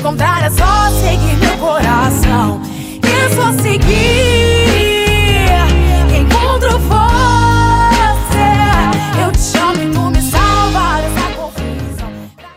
encontrar é só seguir meu coração. É só seguir.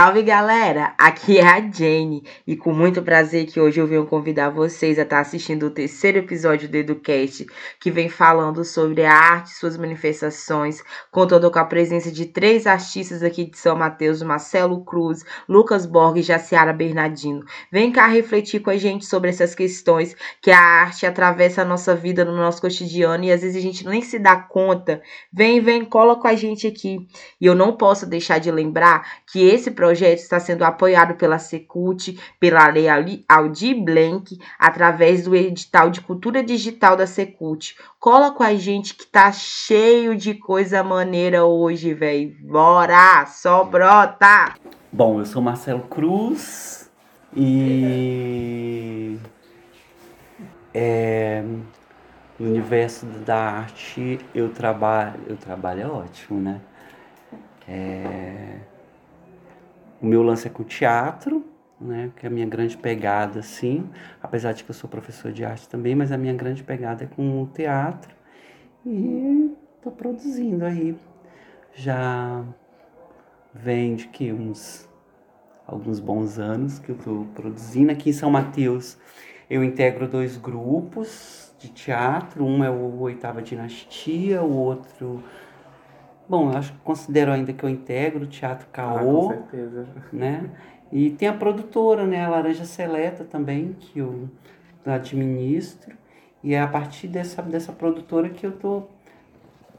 Salve galera, aqui é a Jane e com muito prazer que hoje eu venho convidar vocês a estar assistindo o terceiro episódio do EduCast, que vem falando sobre a arte e suas manifestações, contando com a presença de três artistas aqui de São Mateus, Marcelo Cruz, Lucas Borg e Jaciara Bernardino. Vem cá refletir com a gente sobre essas questões que a arte atravessa a nossa vida no nosso cotidiano e às vezes a gente nem se dá conta. Vem, vem, cola com a gente aqui. E eu não posso deixar de lembrar que esse projeto está sendo apoiado pela Secult, pela Lei Aldir Blanc, através do edital de cultura digital da Secult. Cola com a gente que tá cheio de coisa maneira hoje, velho. Bora, só brota! Bom, eu sou Marcelo Cruz e é, no universo da arte eu trabalho, eu trabalho é ótimo, né? É, o meu lance é com teatro, né? Que é a minha grande pegada, assim, apesar de que eu sou professor de arte também, mas a minha grande pegada é com o teatro e tô produzindo aí. Já vem de que uns alguns bons anos que eu estou produzindo aqui em São Mateus. Eu integro dois grupos de teatro, um é o Oitava Dinastia, o outro Bom, eu acho que considero ainda que eu integro o Teatro Ah, Caô, com certeza. né? E tem a produtora, né, a Laranja Seleta também, que eu administro. E é a partir dessa, dessa produtora que eu tô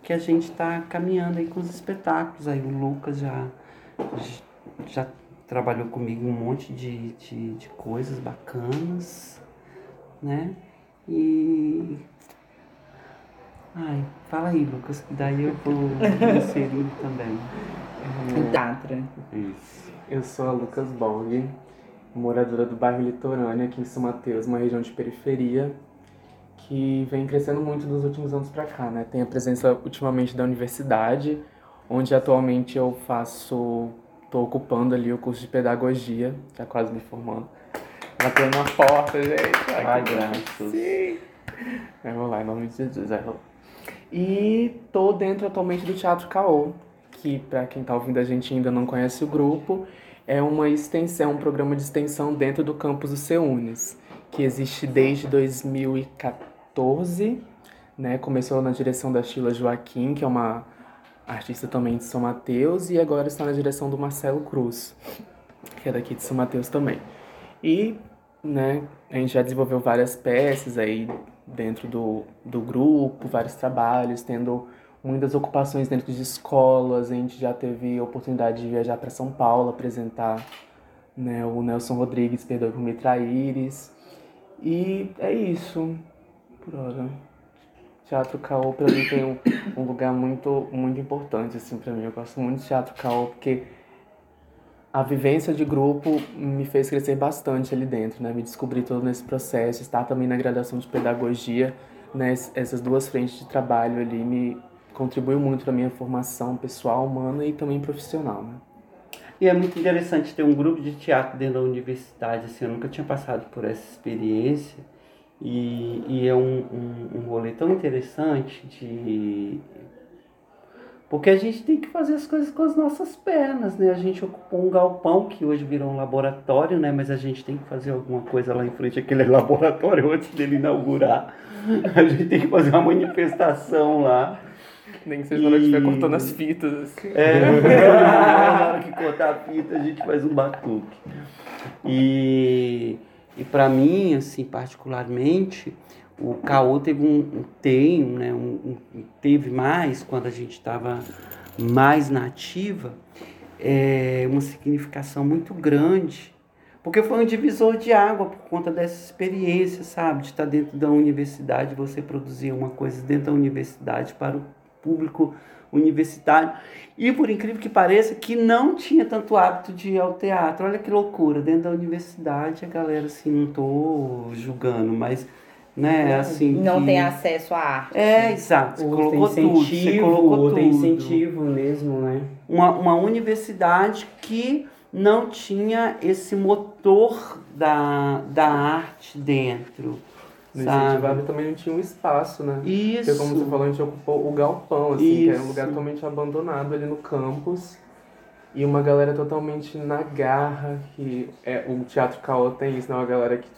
que a gente está caminhando aí com os espetáculos. Aí o Lucas já, já trabalhou comigo um monte de, de, de coisas bacanas, né? E. Ai, fala aí, Lucas, que daí eu vou inserindo também. Teatro. Isso. Eu sou a Lucas Borg, moradora do bairro Litorâneo, aqui em São Mateus, uma região de periferia que vem crescendo muito nos últimos anos para cá, né? Tem a presença ultimamente da universidade, onde atualmente eu faço, estou ocupando ali o curso de pedagogia, já quase me formando. Batendo na porta, gente. Ai, Ai, graças. Sim. Vamos lá, em nome de Jesus. rolar. E tô dentro atualmente do Teatro Caô, que para quem tá ouvindo a gente ainda não conhece o grupo, é uma extensão, um programa de extensão dentro do campus do Ceunes, que existe desde 2014, né? Começou na direção da Sheila Joaquim, que é uma artista também de São Mateus, e agora está na direção do Marcelo Cruz, que é daqui de São Mateus também. E, né, a gente já desenvolveu várias peças aí dentro do, do grupo, vários trabalhos, tendo muitas ocupações dentro de escolas. A gente já teve a oportunidade de viajar para São Paulo, apresentar né, o Nelson Rodrigues, Perdoe por Me Traíres. E é isso, por hora. Teatro Caô para mim tem um, um lugar muito, muito importante assim para mim. Eu gosto muito de Teatro Caô porque a vivência de grupo me fez crescer bastante ali dentro, né? Me descobri todo nesse processo, estar também na graduação de pedagogia, né? Es- Essas duas frentes de trabalho ali me contribuiu muito para minha formação pessoal, humana e também profissional, né? E é muito interessante ter um grupo de teatro dentro da universidade, assim, eu nunca tinha passado por essa experiência. E, e é um, um, um rolê tão interessante de. Porque a gente tem que fazer as coisas com as nossas pernas, né? A gente ocupou um galpão que hoje virou um laboratório, né? Mas a gente tem que fazer alguma coisa lá em frente àquele laboratório antes dele inaugurar. A gente tem que fazer uma manifestação lá. Nem que seja na hora que estiver cortando as fitas. assim. É, na hora que cortar a fita a gente faz um batuque. E, e para mim, assim, particularmente, o caô teve um, tem, né, um, um- teve mais quando a gente estava mais nativa, é, uma significação muito grande. Porque foi um divisor de água por conta dessa experiência, sabe? De estar dentro da universidade, você produzir uma coisa dentro da universidade para o público universitário. E por incrível que pareça, que não tinha tanto hábito de ir ao teatro. Olha que loucura, dentro da universidade a galera assim, não tô julgando, mas né, assim. Não que- tem acesso à arte. É, exato. Você Ou colocou tem tudo. Você incentivo, colocou ou tem tudo incentivo mesmo, né? uma, uma universidade que não tinha esse motor da, da arte dentro. No incentivado também não tinha um espaço, né? Porque Isso. como você falou, a gente ocupou o galpão, assim, que era um Isso. lugar totalmente abandonado ali no campus. E uma galera totalmente na garra, que é, o Teatro Caô tem isso, né? Uma galera que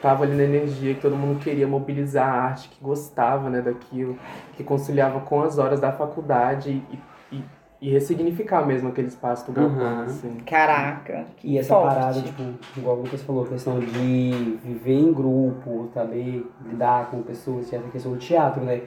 tava ali na energia, que todo mundo queria mobilizar a arte, que gostava, né, daquilo, que conciliava com as horas da faculdade e, e, e ressignificar mesmo aquele espaço do galpão, Uhum. assim. Caraca. que E essa forte. parada, tipo, igual o Lucas falou, a questão de viver em grupo, saber lidar com pessoas, essa questão do teatro, né?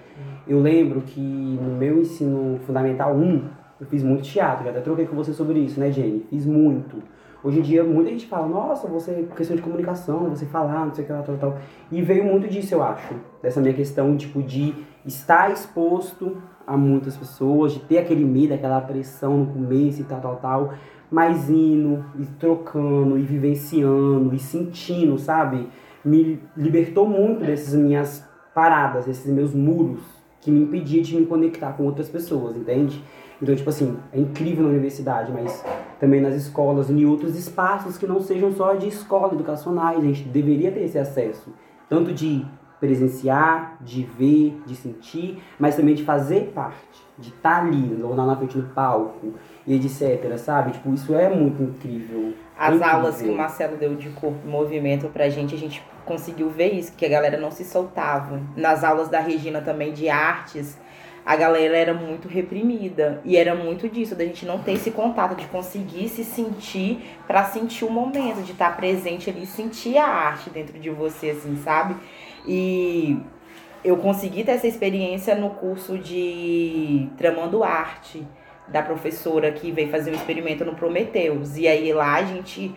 Eu lembro que no meu ensino fundamental 1, eu fiz muito teatro, eu até troquei com você sobre isso, né, Jenny? Fiz muito. Hoje em dia, muita gente fala, nossa, você, questão de comunicação, você falar, não sei o que lá, tal, tal. E veio muito disso, eu acho. Dessa minha questão, tipo, de estar exposto a muitas pessoas, de ter aquele medo, aquela pressão no começo e tal, tal, tal. Mas indo, e trocando, e vivenciando, e sentindo, sabe? Me libertou muito dessas minhas paradas, desses meus muros, que me impedia de me conectar com outras pessoas, entende? Então, tipo assim, é incrível na universidade, mas também nas escolas, em outros espaços que não sejam só de escola, educacionais, a gente deveria ter esse acesso. Tanto de presenciar, de ver, de sentir, mas também de fazer parte, de estar ali, lá na frente do palco, e etc, sabe? Tipo, isso é muito incrível. As Incrível. aulas que o Marcelo deu de corpo e movimento pra gente, a gente conseguiu ver isso, que a galera não se soltava. Nas aulas da Regina também de artes, a galera era muito reprimida. E era muito disso, da gente não ter esse contato, de conseguir se sentir pra sentir o momento, de estar presente ali sentir a arte dentro de você, assim, sabe? E eu consegui ter essa experiência no curso de Tramando Arte, da professora que veio fazer um experimento no Prometheus. E aí lá a gente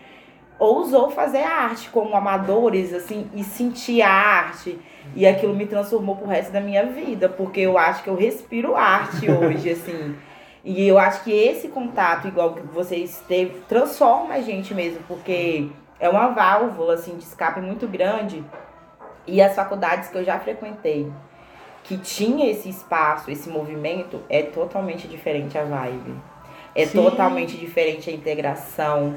ousou fazer a arte como amadores, assim, e sentir a arte. E aquilo me transformou pro resto da minha vida, porque eu acho que eu respiro arte hoje, assim. E eu acho que esse contato, igual que vocês teve, transforma a gente mesmo, porque é uma válvula, assim, de escape muito grande. E as faculdades que eu já frequentei, que tinha esse espaço, esse movimento, é totalmente diferente a vibe. É Sim. totalmente diferente a integração.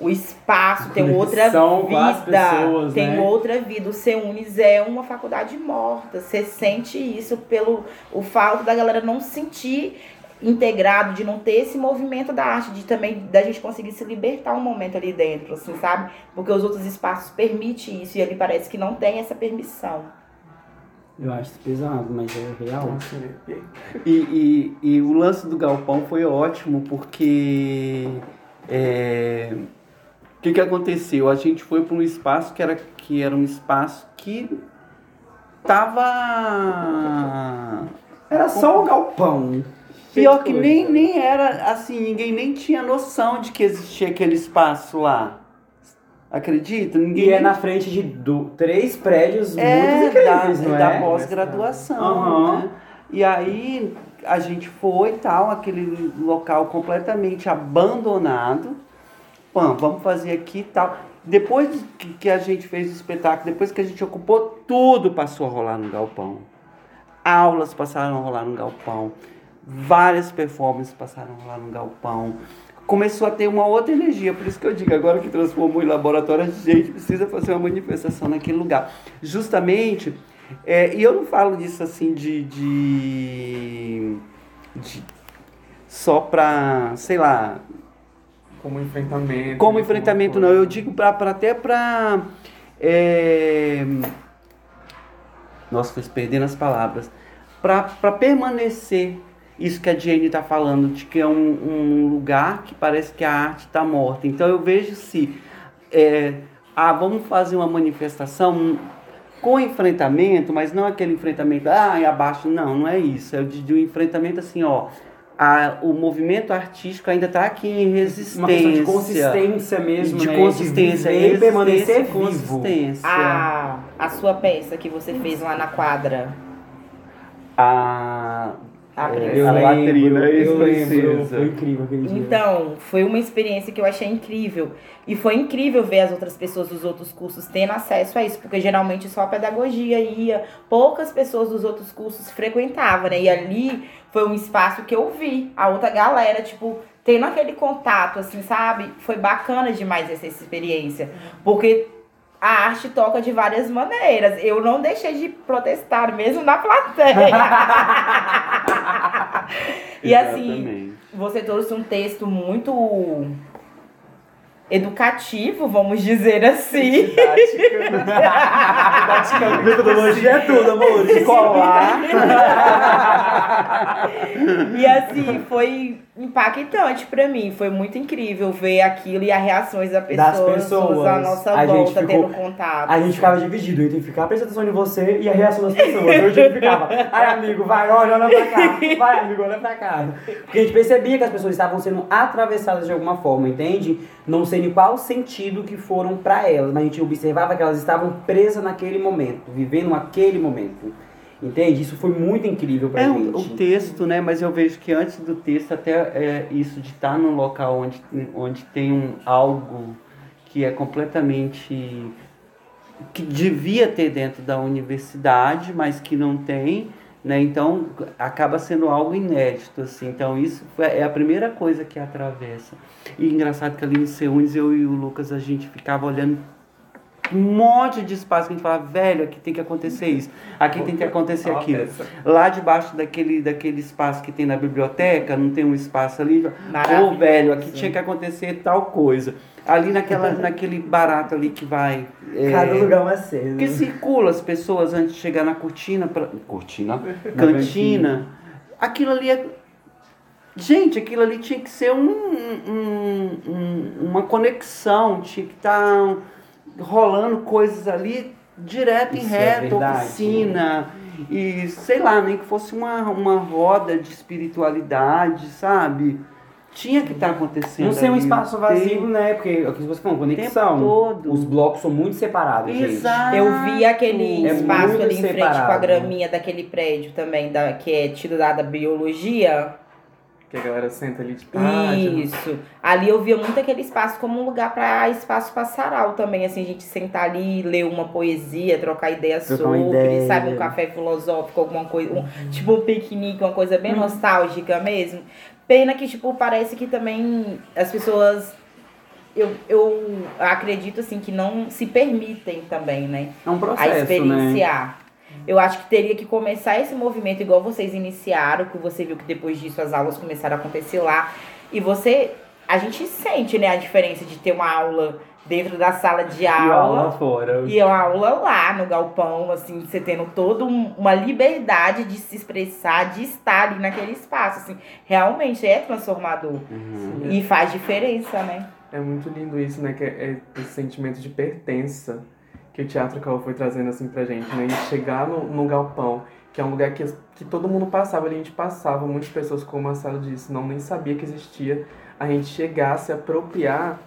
O espaço tem outra vida. pessoas, tem né? outra vida. O Seunis é uma faculdade morta. Você sente isso pelo o fato da galera não se sentir integrado, de não ter esse movimento da arte, de também da gente conseguir se libertar um momento ali dentro, assim, sabe? Porque os outros espaços permitem isso e ali parece que não tem essa permissão. Eu acho isso pesado, mas é real. Nossa, arrepiei. E, e, e o lance do galpão foi ótimo porque é, o que, que aconteceu? A gente foi para um espaço que era, que era um espaço que tava Era só o galpão. pior que nem, nem era assim, ninguém nem tinha noção de que existia aquele espaço lá. Acredita? Ninguém E é na frente de do- três prédios é, muito incríveis, da, não da é? pós-graduação. Aham. né? E aí a gente foi e tal, aquele local completamente abandonado. Pã, vamos fazer aqui e tal. Depois que, a gente fez o espetáculo, depois que a gente ocupou, tudo passou a rolar no galpão. Aulas passaram a rolar no galpão. Várias performances passaram a rolar no galpão. Começou a ter uma outra energia, por isso que eu digo, agora que transformou em laboratório, a gente precisa fazer uma manifestação naquele lugar. Justamente, é, e eu não falo disso assim de. de, de só pra, sei lá, Como enfrentamento. como né, enfrentamento uma não, eu digo pra, pra até pra. É... Nossa, fui perdendo as palavras. Pra, pra permanecer isso que a Jane está falando, de que é um, um lugar que parece que a arte está morta. Então eu vejo se. É, ah, vamos fazer uma manifestação com enfrentamento, mas não aquele enfrentamento, ah, e abaixo. Não, não é isso. É de, de um enfrentamento assim, ó. A, o movimento artístico ainda está aqui em resistência. Uma questão de consistência mesmo, de né? consistência, de viver e resistência permanecer vivo. consistência. A, a sua peça que você fez lá na quadra. A, A É. Eu a lembro, latrina, eu lembro, foi incrível aquele dia. Então, foi uma experiência que eu achei incrível. E foi incrível ver as outras pessoas dos outros cursos tendo acesso a isso, porque geralmente só a pedagogia ia, poucas pessoas dos outros cursos frequentavam, né? E ali foi um espaço que eu vi a outra galera, tipo, tendo aquele contato, assim, sabe? Foi bacana demais essa experiência. Porque a arte toca de várias maneiras. Eu não deixei de protestar, mesmo na plateia. e assim, Exatamente. você trouxe um texto muito educativo, vamos dizer assim. Metodologia é tudo, amor. Escolar. E assim, foi impactante pra mim. Foi muito incrível ver aquilo e as reações das pessoas, pessoas. à nossa A gente volta, ficou- tendo contato. A gente ficava dividido entre ficar prestando atenção em você e a reação das pessoas. Eu gente ficava, ai amigo, vai, olha, olha pra cá. Vai, amigo, olha pra cá. Porque a gente percebia que as pessoas estavam sendo atravessadas de alguma forma, entende? Não sei em qual sentido que foram pra elas, mas a gente observava que elas estavam presas naquele momento, vivendo aquele momento. Entende? Isso foi muito incrível pra É gente. o, o texto, né? Mas eu vejo que antes do texto, até é, isso de estar num local onde, onde tem um, algo que é completamente. que devia ter dentro da universidade, mas que não tem, né? Então acaba sendo algo inédito, assim. Então isso é a primeira coisa que atravessa. E engraçado que ali no C1 eu e o Lucas a gente ficava olhando um monte de espaço que a gente falava, velho, aqui tem que acontecer isso, aqui tem que acontecer aquilo. Lá debaixo daquele, daquele espaço que tem na biblioteca, não tem um espaço ali. Ô, velho, aqui tinha que acontecer tal coisa. Ali naquela, naquele barato ali que vai. é, Cada lugar uma cena. que circula as pessoas antes de chegar na cortina. Pra, cortina? Cantina. Aquilo ali é. Gente, aquilo ali tinha que ser um, um- um- uma conexão, tinha que estar rolando coisas ali direto em Isso é reto, verdade. oficina. E sei lá, nem que fosse uma, uma roda de espiritualidade, sabe? Tinha que estar acontecendo. Não ser um ali. espaço Tem- vazio, né? Porque é o que você falou, conexão. Todo. Os blocos são muito separados, gente. Exato. Eu vi aquele É espaço ali em frente com a separado. graminha daquele prédio também, da, que é tido da da biologia. Que a galera senta ali de tarde. Isso. Ali eu via muito aquele espaço como um lugar para espaço passaral também, assim, a gente sentar ali, ler uma poesia, trocar ideias Trocar sobre, ideia. sabe, um café filosófico, alguma coisa, um, tipo um piquenique, uma coisa bem nostálgica mesmo. Pena que, tipo, parece que também as pessoas. Eu, eu acredito assim que não se permitem também, né? É um a processo, né? Eu acho que teria que começar esse movimento igual vocês iniciaram, que você viu que depois disso as aulas começaram a acontecer lá. E você, a gente sente, né, a diferença de ter uma aula dentro da sala de E aula aula fora. e uma aula lá no galpão, assim, você tendo toda um- uma liberdade de se expressar, de estar ali naquele espaço, assim, realmente é transformador Uhum. e faz diferença, né? É muito lindo isso, né? Que é, é esse sentimento de pertença que o Teatro Caô foi trazendo assim pra gente, né? E chegar no, no galpão, que é um lugar que, que todo mundo passava, a gente passava, muitas pessoas, como o Marcelo disse, não nem sabia que existia, a gente chegar, se apropriar,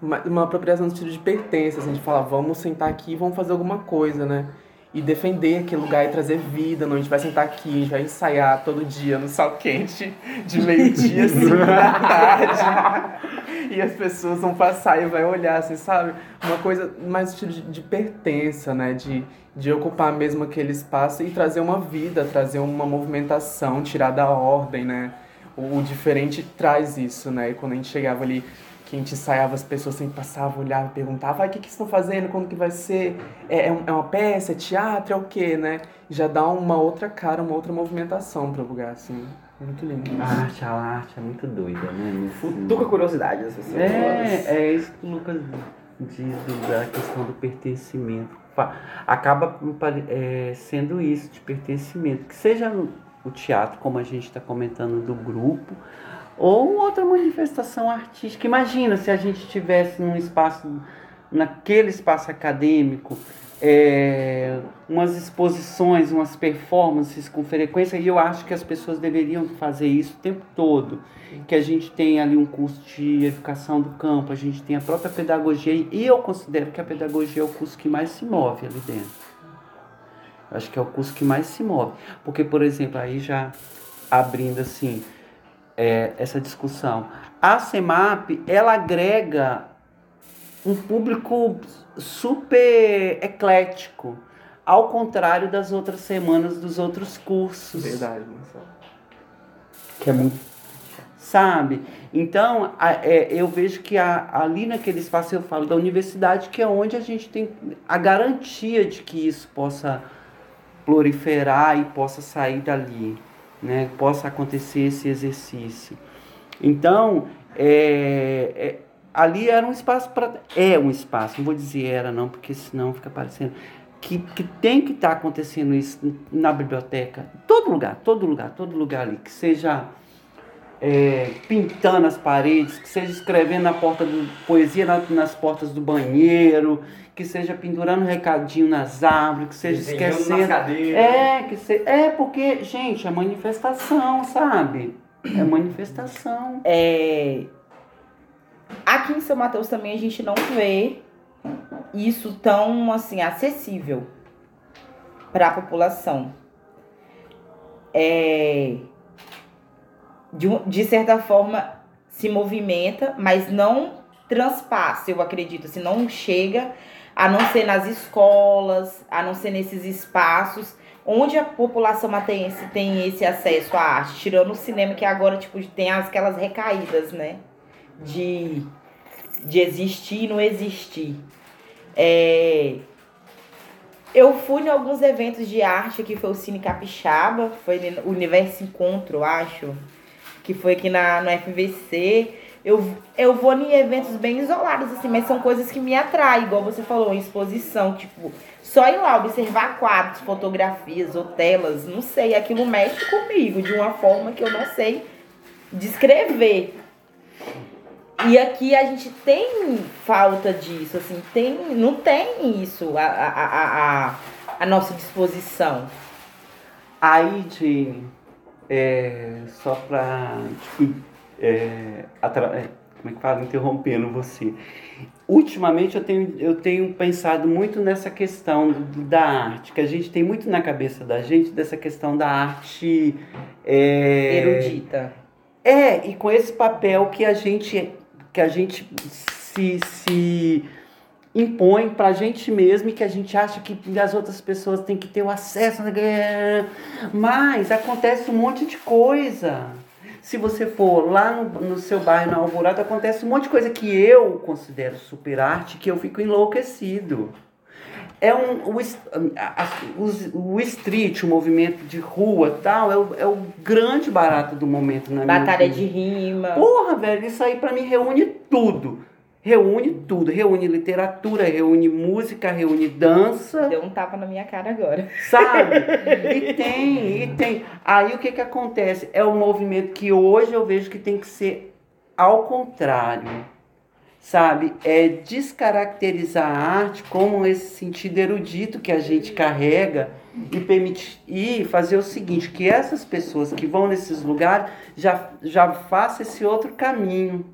uma, uma apropriação no sentido de pertença, assim, de falar, vamos sentar aqui e vamos fazer alguma coisa, né? E defender aquele lugar e trazer vida, não, a gente vai sentar aqui, a gente vai ensaiar todo dia no sol quente, de meio-dia, assim, tarde. E as pessoas vão passar e vai olhar, assim, sabe? Uma coisa mais de, de pertença, né? De, de ocupar mesmo aquele espaço e trazer uma vida, trazer uma movimentação, tirar da ordem, né? O, o diferente traz isso, né? E quando a gente chegava ali, que a gente ensaiava, as pessoas sempre passavam, olhavam, perguntavam, ah, o que, que estão fazendo? Quando que vai ser? É, é é uma peça? É teatro? É o quê, né? Já dá uma outra cara, uma outra movimentação para o lugar, assim. Muito lindo. A arte, a arte é muito doida, né? Futuca curiosidade das pessoas. É, é isso que o Lucas diz da questão do pertencimento. Acaba é, sendo isso, de pertencimento. Que seja o teatro, como a gente está comentando, do grupo, ou outra manifestação artística. Imagina se a gente tivesse num espaço, naquele espaço acadêmico, é, umas exposições, umas performances com frequência, e eu acho que as pessoas deveriam fazer isso o tempo todo que a gente tem ali um curso de educação do campo, a gente tem a própria pedagogia, e eu considero que a pedagogia é o curso que mais se move ali dentro. Acho que é o curso que mais se move. Porque, por exemplo, aí já abrindo assim é, essa discussão, a CEMAP, ela agrega um público super eclético, ao contrário das outras semanas dos outros cursos. Verdade, Marcelo. Que é muito. sabe? Então, a- é, eu vejo que a- ali naquele espaço, eu falo da universidade, que é onde a gente tem a garantia de que isso possa proliferar e possa sair dali, né? Possa acontecer esse exercício. Então, é, é, ali era um espaço para. É um espaço, não vou dizer era não, porque senão fica parecendo. Que, que tem que estar acontecendo isso na biblioteca, todo lugar, todo lugar, todo lugar ali, que seja é, pintando as paredes, que seja escrevendo na porta do poesia na- nas portas do banheiro, que seja pendurando recadinho nas árvores, que seja Desenhando esquecendo. É, que se, é porque, gente, é manifestação, sabe? É manifestação. É, Aqui em São Mateus também a gente não vê isso tão assim acessível para a população. É, de, de certa forma se movimenta, mas não transpassa, eu acredito, assim, não chega a não ser nas escolas, a não ser nesses espaços onde a população mateense tem esse acesso à arte, tirando o cinema que agora tipo tem aquelas recaídas, né? De de existir e não existir. É, eu fui em alguns eventos de arte que foi o Cine Capixaba, foi no Universo Encontro, acho, que foi aqui na, no FVC. Eu, eu vou em eventos bem isolados, assim, mas são coisas que me atraem, igual você falou, em exposição, tipo, só ir lá observar quadros, fotografias ou telas, não sei, aquilo mexe comigo de uma forma que eu não sei descrever. E aqui a gente tem falta disso, assim, tem, não tem isso a, a, a, a, nossa disposição. Aí, Jane, é, só pra. Tipo, é, atra- é, como é que fala? Interrompendo você. Ultimamente eu tenho, eu tenho pensado muito nessa questão do- da arte, que a gente tem muito na cabeça da gente dessa questão da arte. É, Erudita. É, e com esse papel que a gente, que a gente se, se impõe pra gente mesmo e que a gente acha que as outras pessoas têm que ter o acesso. Mas acontece um monte de coisa. Se você for lá no, no seu bairro, na Alvorada, acontece um monte de coisa que eu considero super arte, que eu fico enlouquecido. É um, o, a- os- o street, o movimento de rua tal, é o, é o grande barato do momento na minha Batalha de rima. Porra, velho, isso aí pra mim reúne tudo. Reúne tudo. Reúne literatura, reúne música, reúne dança, Deu um tapa na minha cara agora. sabe? E tem, e tem. Aí o que que acontece? É um movimento que hoje eu vejo que tem que ser ao contrário. Sabe? É descaracterizar a arte como esse sentido erudito que a gente carrega e permitir e fazer o seguinte, que essas pessoas que vão nesses lugares já, já façam esse outro caminho.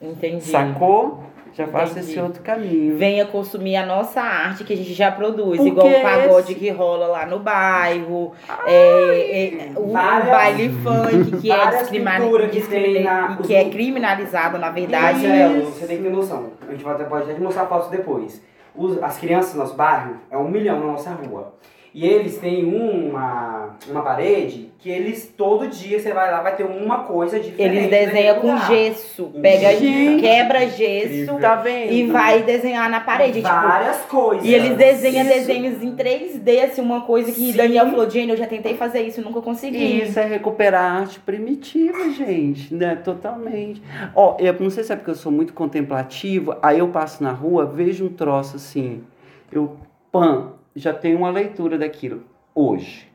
Entendi. Sacou? Já faça Entendi. esse outro caminho. Venha consumir a nossa arte que a gente já produz, Porque igual o pagode esse- que rola lá no bairro, é, é, o, o várias- baile funk que é, pinturas que tem discrimina- na- que é criminalizado, na verdade. É, você tem que ter noção. A gente vai até- pode até mostrar fotos depois. Os- as crianças do nosso bairro é um milhão na nossa rua. E eles têm uma, uma parede que eles, todo dia você vai lá, vai ter uma coisa diferente. Eles desenham com gesso, pega, Gente. quebra gesso Tá vendo? e vai desenhar na parede. Tipo, Várias coisas. e eles desenham Isso. desenhos em 3D, assim, uma coisa que Sim. Daniel falou, Jane, eu já tentei fazer isso e nunca consegui. E isso é recuperar a arte primitiva, gente, né? Totalmente. Ó, eu não sei se é porque eu sou muito contemplativo, aí eu passo na rua, vejo um troço assim, eu, pã, já tenho uma leitura daquilo, hoje.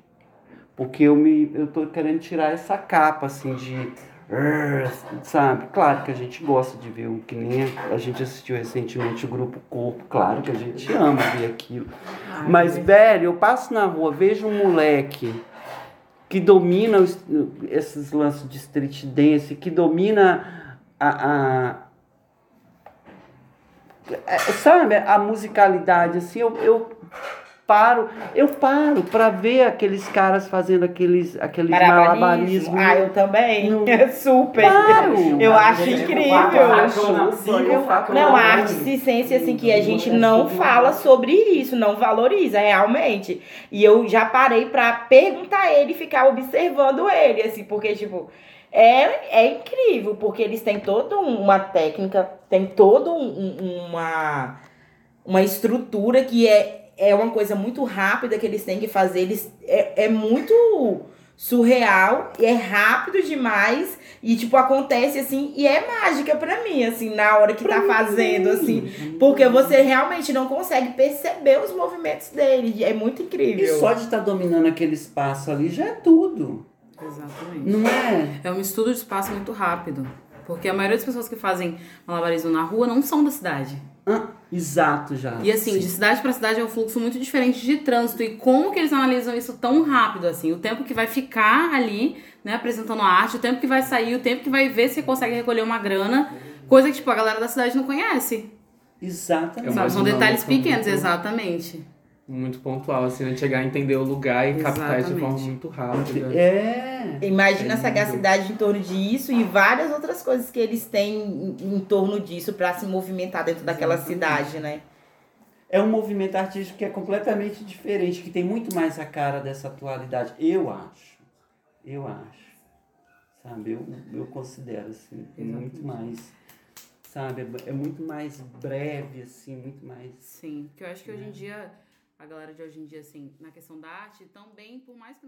Porque eu me, eu tô querendo tirar essa capa, assim, de... Sabe? Claro que a gente gosta de ver um que nem a gente assistiu recentemente o Grupo Corpo, claro que a gente ama ver aquilo. Mas, velho, eu passo na rua, vejo um moleque que domina os- esses lances de street dance, que domina a, a- é, sabe, a musicalidade, assim, eu, eu paro, eu paro pra ver aqueles caras fazendo aqueles, aqueles Malabarismo. malabarismos. Ah, eu também. Não. Super. Paro. Eu acho incrível. eu acho incrível. Não, a arte circense, assim, que a gente não fala sobre isso, não valoriza realmente. E eu já parei pra perguntar ele e ficar observando ele, assim, porque, tipo, É, é incrível, porque eles têm toda uma técnica, tem toda um- uma, uma estrutura que é, é uma coisa muito rápida que eles têm que fazer. Eles, é, é muito surreal, e é rápido demais, e tipo, acontece assim, e é mágica pra mim, assim, na hora que tá fazendo, assim. Porque você realmente não consegue perceber os movimentos dele. É muito E incrível. só de estar dominando aquele espaço ali já é tudo. Exatamente. Não é? É um estudo de espaço muito rápido. Porque a maioria das pessoas que fazem malabarismo na rua não são da cidade. Ah, exato já. E assim, de cidade pra cidade é um fluxo muito diferente de trânsito. E como que eles analisam isso tão rápido, assim? O tempo que vai ficar ali, né, apresentando a arte, o tempo que vai sair, o tempo que vai ver se consegue recolher uma grana. Coisa que, tipo, a galera da cidade não conhece. Exatamente. É Sabe? São detalhes pequenos, muito- exatamente. Muito pontual, assim, né? Chegar a entender o lugar e captar isso de forma Exatamente. muito rápida. É. Imagina É a sagacidade em torno disso e várias outras coisas que eles têm em, em torno disso pra se movimentar dentro daquela cidade, né? É um movimento artístico que é completamente diferente, que tem muito mais a cara dessa atualidade. Eu acho. Eu acho. Sabe? Eu, eu considero, assim, muito mais. Sabe? É- É muito mais breve, assim, muito mais. Sim, porque eu acho que hoje em dia, a galera de hoje em dia, assim, na questão da arte, também, por mais que